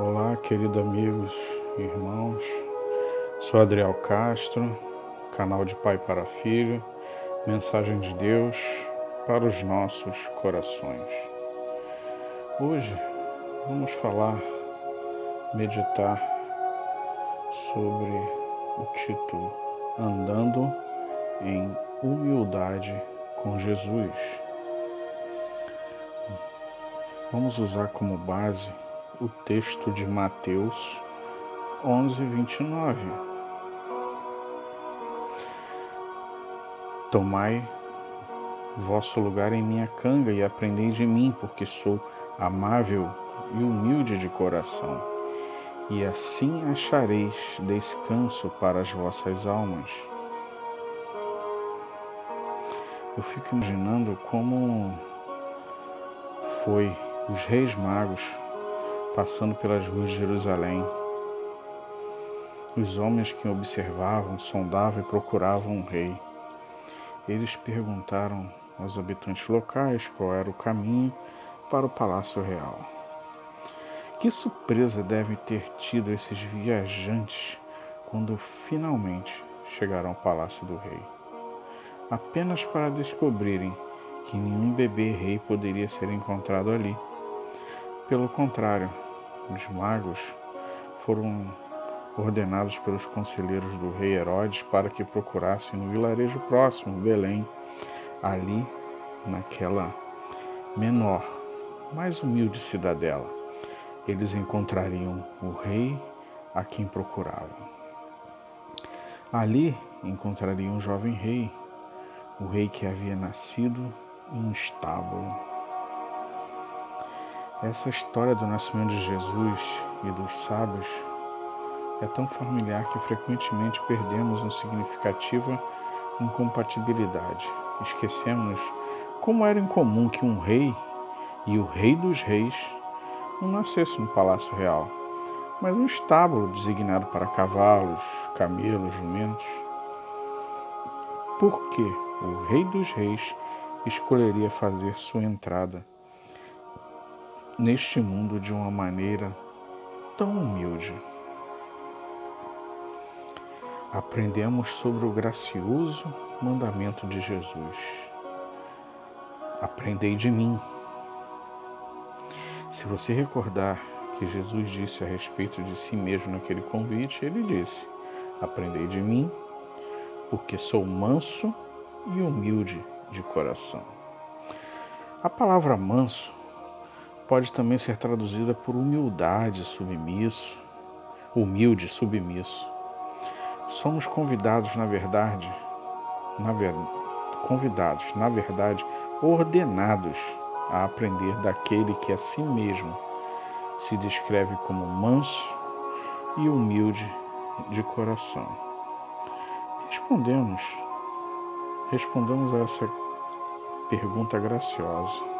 Olá, queridos amigos irmãos. Sou Adriel Castro, canal de Pai para Filho, mensagem de Deus para os nossos corações. Hoje vamos falar, meditar sobre o título Andando em Humildade com Jesus. Vamos usar como base o texto de Mateus 11, 29. Tomai vosso lugar em minha canga e aprendei de mim, porque sou amável e humilde de coração, e assim achareis descanso para as vossas almas. Eu fico imaginando como foi os reis magos passando pelas ruas de Jerusalém. Os homens que observavam, sondavam e procuravam um rei. Eles perguntaram aos habitantes locais qual era o caminho para o palácio real. Que surpresa devem ter tido esses viajantes quando finalmente chegaram ao palácio do rei, apenas para descobrirem que nenhum bebê rei poderia ser encontrado ali. Pelo contrário, os magos foram ordenados pelos conselheiros do rei Herodes para que procurassem no vilarejo próximo, Belém, ali naquela menor, mais humilde cidadela. Eles encontrariam o rei a quem procuravam. Ali encontrariam um jovem rei, o rei que havia nascido em um estábulo essa história do nascimento de Jesus e dos sábios é tão familiar que frequentemente perdemos uma significativa incompatibilidade. Esquecemos como era incomum que um rei e o rei dos reis não nascesse no palácio real, mas um estábulo designado para cavalos, camelos, jumentos. Por que o rei dos reis escolheria fazer sua entrada neste mundo de uma maneira tão humilde. Aprendemos sobre o gracioso mandamento de Jesus. Aprendei de mim. Se você recordar que Jesus disse a respeito de si mesmo naquele convite, ele disse: Aprendei de mim, porque sou manso e humilde de coração. A palavra manso pode também ser traduzida por humildade, submisso, humilde, submisso. Somos convidados, na verdade, na ver... convidados, na verdade, ordenados a aprender daquele que a si mesmo se descreve como manso e humilde de coração. Respondemos, respondamos a essa pergunta graciosa.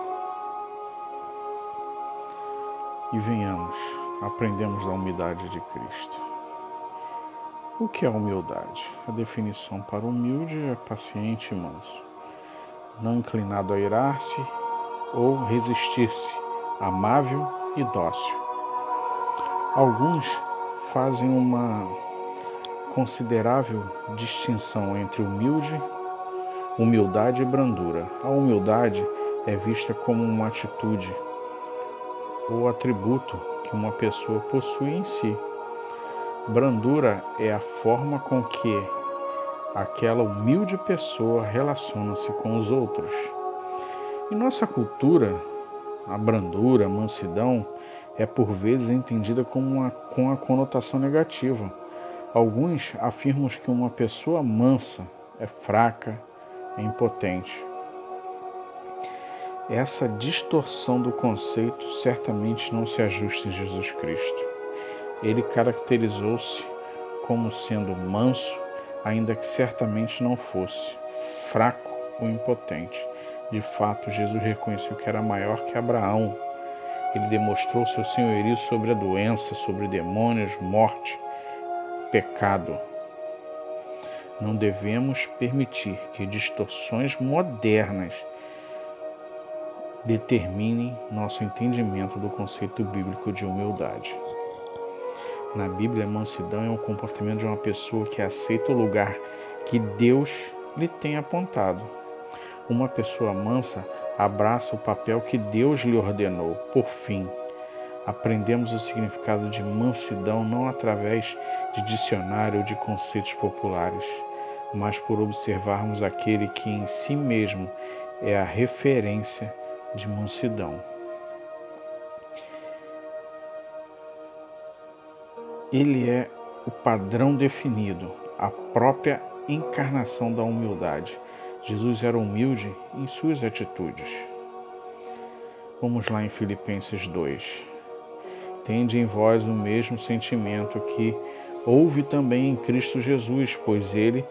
E venhamos, aprendemos da humildade de Cristo. O que é humildade? A definição para humilde é paciente e manso, não inclinado a irar-se ou resistir-se, amável e dócil. Alguns fazem uma considerável distinção entre humilde, humildade e brandura. A humildade é vista como uma atitude ou atributo que uma pessoa possui em si. Brandura é a forma com que aquela humilde pessoa relaciona-se com os outros. Em nossa cultura, a brandura, a mansidão, é por vezes entendida como uma, com a conotação negativa. Alguns afirmam que uma pessoa mansa é fraca, é impotente. Essa distorção do conceito certamente não se ajusta em Jesus Cristo. Ele caracterizou-se como sendo manso, ainda que certamente não fosse, fraco ou impotente. De fato, Jesus reconheceu que era maior que Abraão. Ele demonstrou seu senhorio sobre a doença, sobre demônios, morte, pecado. Não devemos permitir que distorções modernas determine nosso entendimento do conceito bíblico de humildade. Na Bíblia, mansidão é um comportamento de uma pessoa que aceita o lugar que Deus lhe tem apontado. Uma pessoa mansa abraça o papel que Deus lhe ordenou. Por fim, aprendemos o significado de mansidão não através de dicionário ou de conceitos populares, mas por observarmos aquele que em si mesmo é a referência de mansidão. Ele é o padrão definido, a própria encarnação da humildade. Jesus era humilde em suas atitudes. Vamos lá em Filipenses 2. Tende em vós o mesmo sentimento que houve também em Cristo Jesus, pois ele,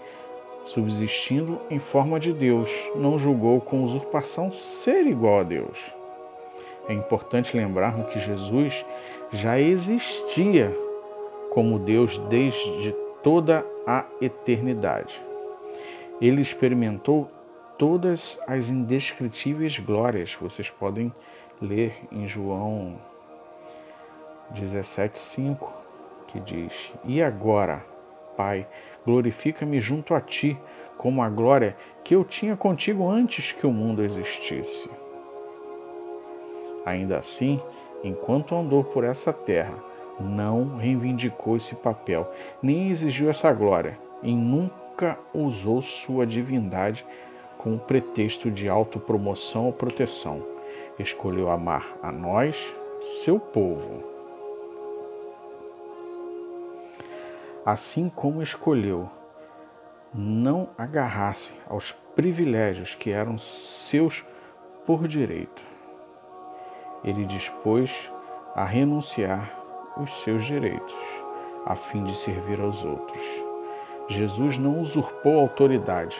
subsistindo em forma de Deus, não julgou com usurpação ser igual a Deus. É importante lembrarmos que Jesus já existia como Deus desde toda a eternidade. Ele experimentou todas as indescritíveis glórias. Vocês podem ler em João 17,5, que diz: E agora, Pai, glorifica-me junto a ti, como a glória que eu tinha contigo antes que o mundo existisse. Ainda assim, enquanto andou por essa terra, não reivindicou esse papel, nem exigiu essa glória, e nunca usou sua divindade com pretexto de autopromoção ou proteção. Escolheu amar a nós, seu povo. Assim como escolheu não agarrar-se aos privilégios que eram seus por direito, ele dispôs a renunciar os seus direitos, a fim de servir aos outros. Jesus não usurpou autoridade,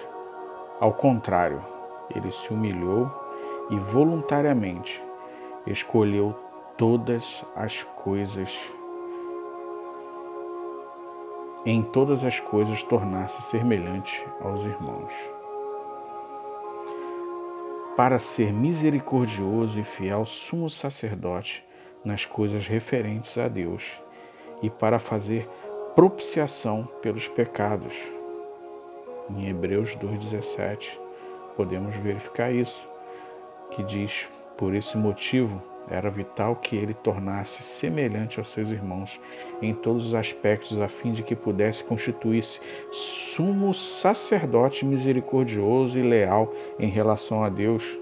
ao contrário, ele se humilhou e voluntariamente escolheu todas as coisas, em todas as coisas tornar-se semelhante aos irmãos. Para ser misericordioso e fiel sumo sacerdote, nas coisas referentes a Deus e para fazer propiciação pelos pecados. Em Hebreus 2,17 podemos verificar isso, que diz: Por esse motivo era vital que ele tornasse semelhante aos seus irmãos em todos os aspectos, a fim de que pudesse constituir-se sumo sacerdote misericordioso e leal em relação a Deus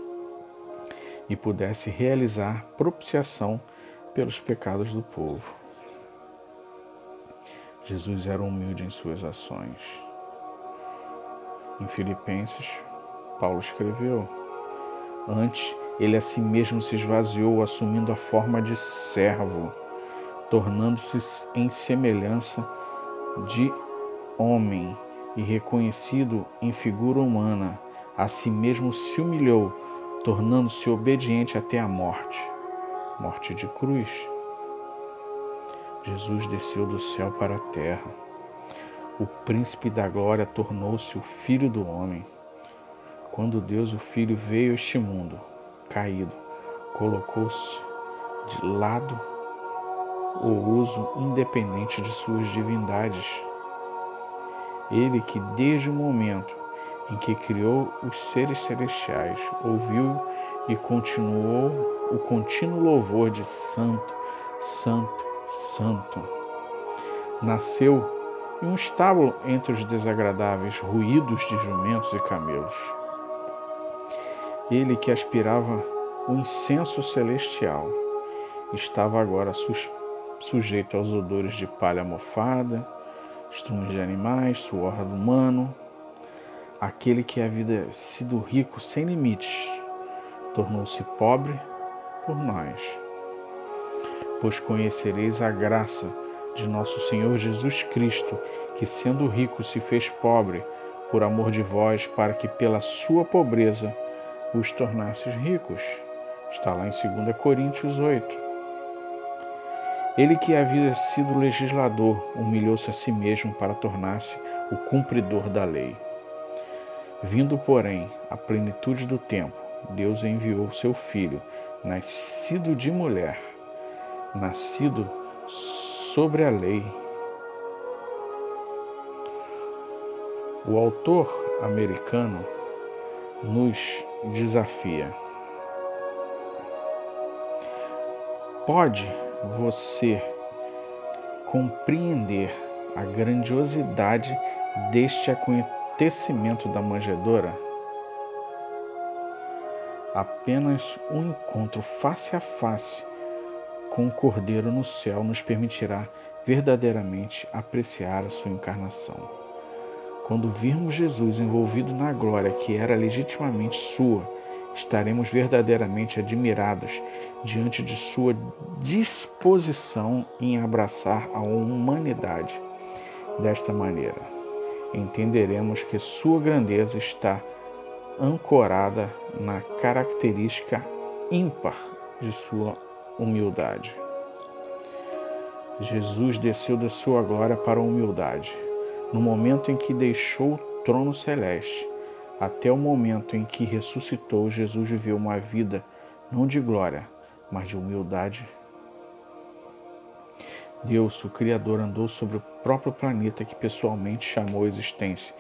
e pudesse realizar propiciação pelos pecados do povo. Jesus era humilde em suas ações. Em Filipenses, Paulo escreveu: Antes, ele a si mesmo se esvaziou, assumindo a forma de servo, tornando-se em semelhança de homem e reconhecido em figura humana, a si mesmo se humilhou, tornando-se obediente até a morte morte de cruz. Jesus desceu do céu para a terra. O príncipe da glória tornou-se o filho do homem. Quando Deus, o Filho, veio a este mundo, caído, colocou-se de lado o uso independente de suas divindades. Ele que, desde o momento em que criou os seres celestiais, ouviu e continuou o contínuo louvor de Santo, Santo, Santo. Nasceu em um estábulo entre os desagradáveis ruídos de jumentos e camelos. Ele que aspirava o incenso celestial estava agora sujeito aos odores de palha mofada, estrumes de animais, suor humano. Aquele que havia sido rico sem limites tornou-se pobre por nós. Pois conhecereis a graça de nosso Senhor Jesus Cristo, que sendo rico se fez pobre por amor de vós, para que pela sua pobreza os tornasses ricos. Está lá em 2 Coríntios 8. Ele que havia sido legislador humilhou-se a si mesmo para tornar-se o cumpridor da lei. Vindo, porém, à plenitude do tempo, Deus enviou seu Filho, nascido de mulher, nascido sobre a lei. O autor americano nos desafia. Pode você compreender a grandiosidade deste acontecimento da manjedoura? Apenas um encontro face a face com o Cordeiro no céu nos permitirá verdadeiramente apreciar a sua encarnação. Quando virmos Jesus envolvido na glória que era legitimamente sua, estaremos verdadeiramente admirados diante de sua disposição em abraçar a humanidade. Desta maneira, entenderemos que sua grandeza está ancorada na característica ímpar de sua humildade. Jesus desceu da sua glória para a humildade, no momento em que deixou o trono celeste até o momento em que ressuscitou, Jesus viveu uma vida não de glória, mas de humildade. Deus, o Criador, andou sobre o próprio planeta que pessoalmente chamou a existência.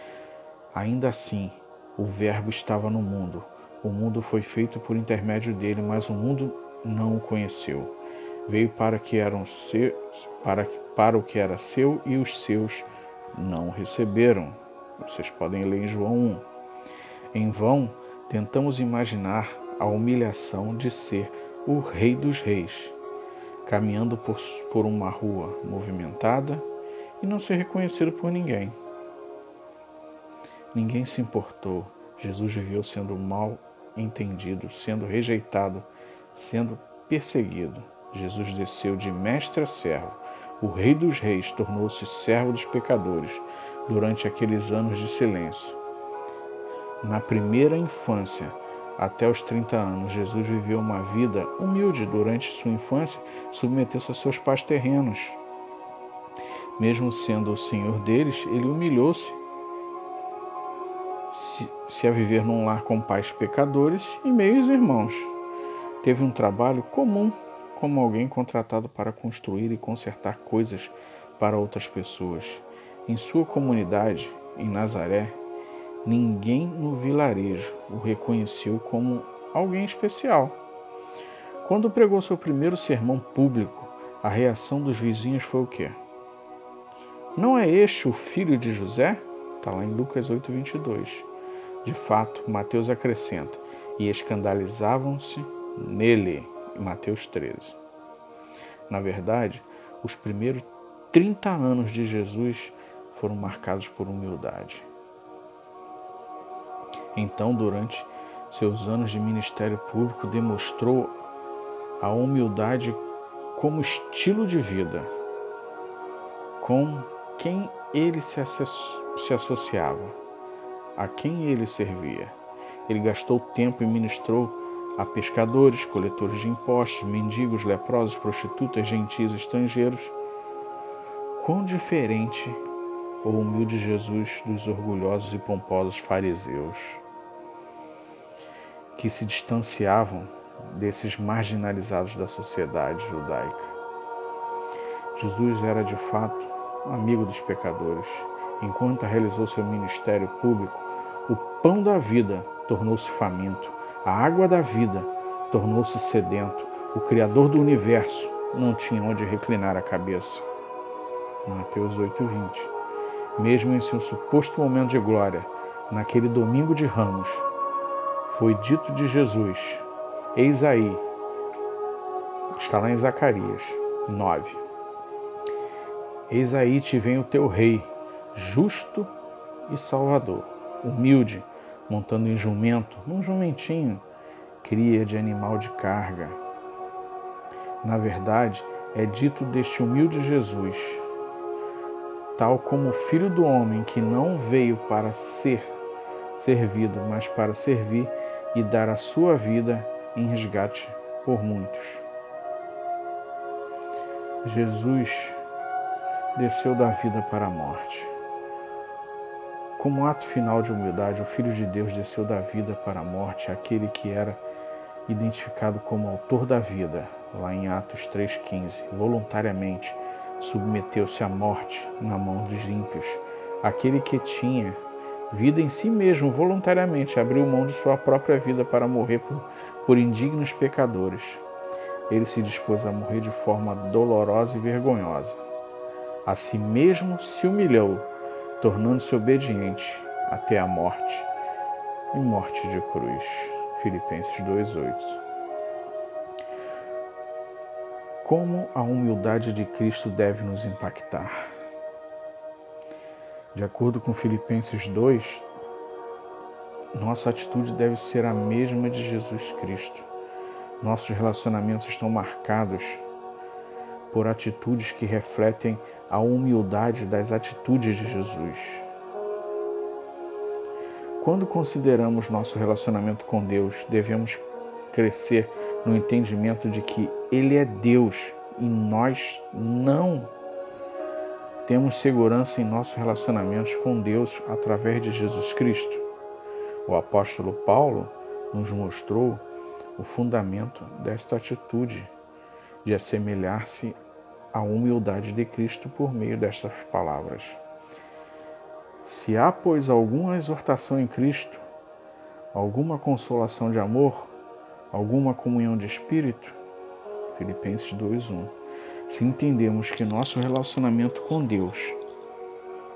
Ainda assim, o Verbo estava no mundo. O mundo foi feito por intermédio dele, mas o mundo não o conheceu. Veio para que eram para, para o que era seu e os seus não receberam. Vocês podem ler em João 1. Em vão, tentamos imaginar a humilhação de ser o Rei dos Reis, caminhando por, por uma rua movimentada e não ser reconhecido por ninguém. Ninguém se importou. Jesus viveu sendo mal entendido, sendo rejeitado, sendo perseguido. Jesus desceu de mestre a servo. O Rei dos Reis tornou-se servo dos pecadores durante aqueles anos de silêncio. Na primeira infância, até os 30 anos, Jesus viveu uma vida humilde. Durante sua infância, submeteu-se a seus pais terrenos. Mesmo sendo o senhor deles, ele humilhou-se se, se a viver num lar com pais pecadores e meios irmãos. Teve um trabalho comum, como alguém contratado para construir e consertar coisas para outras pessoas. Em sua comunidade, em Nazaré, Ninguém no vilarejo o reconheceu como alguém especial. Quando pregou seu primeiro sermão público, a reação dos vizinhos foi o quê? Não é este o filho de José? Está lá em Lucas 8, 22. De fato, Mateus acrescenta, e escandalizavam-se nele, Mateus 13. Na verdade, os primeiros 30 anos de Jesus foram marcados por humildade. Então, durante seus anos de ministério público, demonstrou a humildade como estilo de vida, com quem ele se, se associava, a quem ele servia. Ele gastou tempo e ministrou a pescadores, coletores de impostos, mendigos, leprosos, prostitutas, gentis, estrangeiros. Quão diferente o humilde Jesus dos orgulhosos e pomposos fariseus que se distanciavam desses marginalizados da sociedade judaica. Jesus era de fato amigo dos pecadores. Enquanto realizou seu ministério público, o pão da vida tornou-se faminto, a água da vida tornou-se sedento, o Criador do universo não tinha onde reclinar a cabeça. Mateus 8:20. Mesmo em seu suposto momento de glória, naquele domingo de Ramos, foi dito de Jesus: Eis aí, está lá em Zacarias 9. Eis aí te vem o teu rei, justo e salvador, humilde, montando em jumento, num jumentinho, cria de animal de carga. Na verdade, é dito deste humilde Jesus, tal como o Filho do Homem que não veio para ser servido, mas para servir e dar a sua vida em resgate por muitos. Jesus desceu da vida para a morte. Como ato final de humildade, o Filho de Deus desceu da vida para a morte, aquele que era identificado como autor da vida, lá em Atos 3,15, voluntariamente, submeteu-se à morte na mão dos ímpios. Aquele que tinha vida em si mesmo, voluntariamente abriu mão de sua própria vida para morrer por, por indignos pecadores. Ele se dispôs a morrer de forma dolorosa e vergonhosa. A si mesmo se humilhou, tornando-se obediente até a morte e morte de cruz. Filipenses 2:8. Como a humildade de Cristo deve nos impactar? De acordo com Filipenses 2, nossa atitude deve ser a mesma de Jesus Cristo. Nossos relacionamentos estão marcados por atitudes que refletem a humildade das atitudes de Jesus. Quando consideramos nosso relacionamento com Deus, devemos crescer no entendimento de que Ele é Deus e nós não temos segurança em nossos relacionamentos com Deus através de Jesus Cristo. O apóstolo Paulo nos mostrou o fundamento desta atitude de assemelhar-se à humildade de Cristo por meio destas palavras. Se há, pois, alguma exortação em Cristo, alguma consolação de amor, alguma comunhão de espírito, Filipenses 2:1 se entendemos que nosso relacionamento com Deus,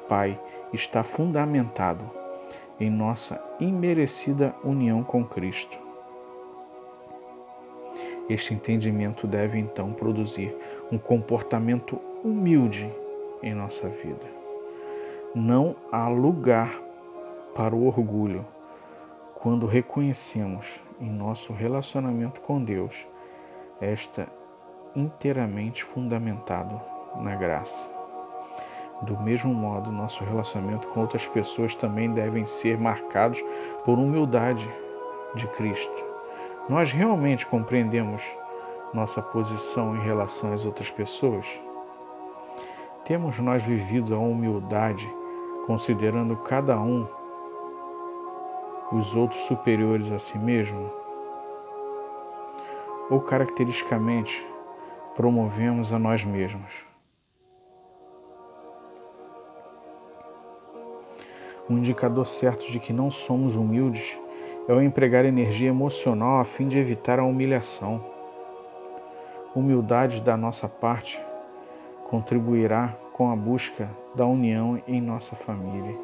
Pai, está fundamentado em nossa imerecida união com Cristo. Este entendimento deve então produzir um comportamento humilde em nossa vida. Não há lugar para o orgulho quando reconhecemos em nosso relacionamento com Deus esta inteiramente fundamentado na graça. Do mesmo modo, nosso relacionamento com outras pessoas também devem ser marcados por humildade de Cristo. Nós realmente compreendemos nossa posição em relação às outras pessoas? Temos nós vivido a humildade considerando cada um os outros superiores a si mesmo? Ou caracteristicamente promovemos a nós mesmos. Um indicador certo de que não somos humildes é o empregar energia emocional a fim de evitar a humilhação. Humildade da nossa parte contribuirá com a busca da união em nossa família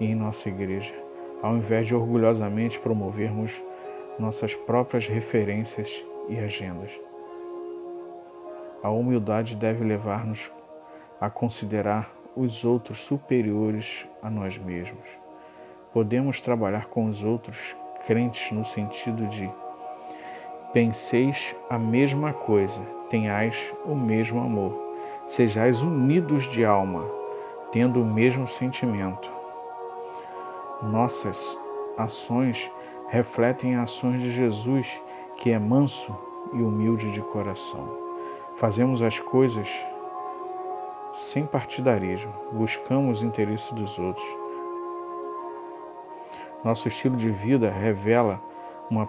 e em nossa igreja, ao invés de orgulhosamente promovermos nossas próprias referências e agendas. A humildade deve levar-nos a considerar os outros superiores a nós mesmos. Podemos trabalhar com os outros crentes no sentido de penseis a mesma coisa, tenhais o mesmo amor, sejais unidos de alma, tendo o mesmo sentimento. Nossas ações refletem ações de Jesus, que é manso e humilde de coração. Fazemos as coisas sem partidarismo, buscamos o interesse dos outros. Nosso estilo de vida revela uma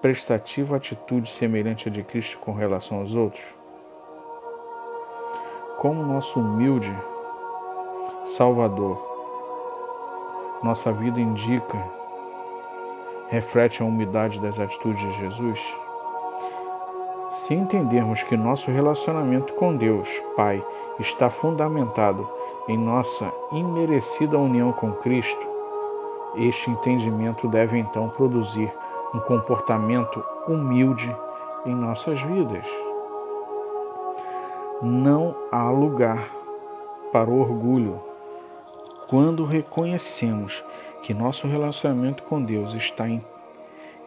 prestativa atitude semelhante à de Cristo com relação aos outros. Como nosso humilde Salvador, nossa vida indica, reflete a umidade das atitudes de Jesus? Se entendermos que nosso relacionamento com Deus, Pai, está fundamentado em nossa imerecida união com Cristo, este entendimento deve então produzir um comportamento humilde em nossas vidas. Não há lugar para o orgulho quando reconhecemos que nosso relacionamento com Deus está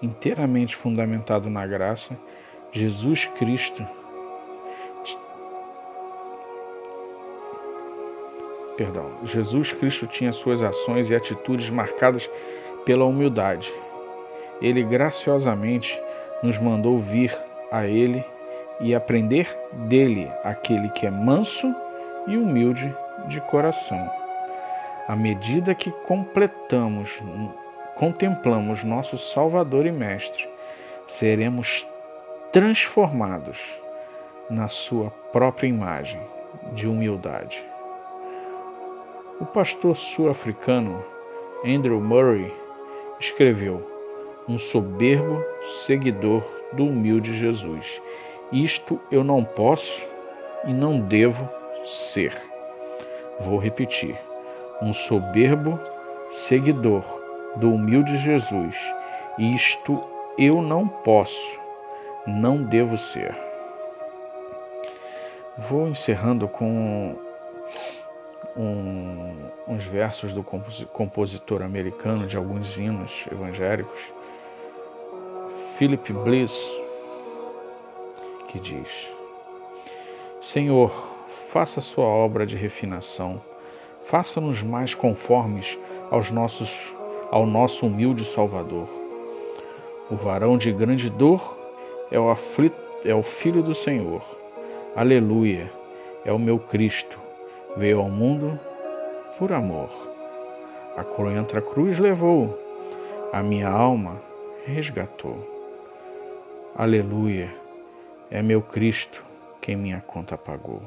inteiramente fundamentado na graça Jesus Cristo Perdão, Jesus Cristo tinha suas ações e atitudes marcadas pela humildade. Ele graciosamente nos mandou vir a Ele e aprender dele, aquele que é manso e humilde de coração. À medida que completamos, contemplamos nosso Salvador e Mestre, seremos transformados na sua própria imagem. de humildade. O pastor sul-africano Andrew Murray escreveu: Um soberbo seguidor do humilde Jesus. Isto eu não posso e não devo ser. Vou repetir: um soberbo seguidor do humilde Jesus. Isto eu não posso, não devo ser. Vou encerrando com um, uns versos do compositor americano de alguns hinos evangélicos, Philip Bliss, que diz: Senhor, faça sua obra de refinação, faça-nos mais conformes aos nossos, ao nosso humilde Salvador. O varão de grande dor é o, aflito, é o Filho do Senhor. Aleluia, é o meu Cristo, veio ao mundo por amor. A cruenta cruz levou, a minha alma resgatou. Aleluia, é meu Cristo quem minha conta pagou.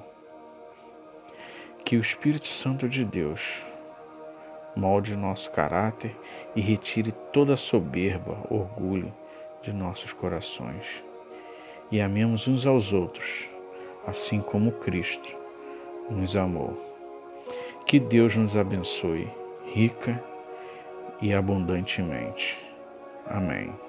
Que o Espírito Santo de Deus molde nosso caráter e retire toda soberba, orgulho de nossos corações. E amemos uns aos outros, assim como Cristo nos amou. Que Deus nos abençoe rica e abundantemente. Amém.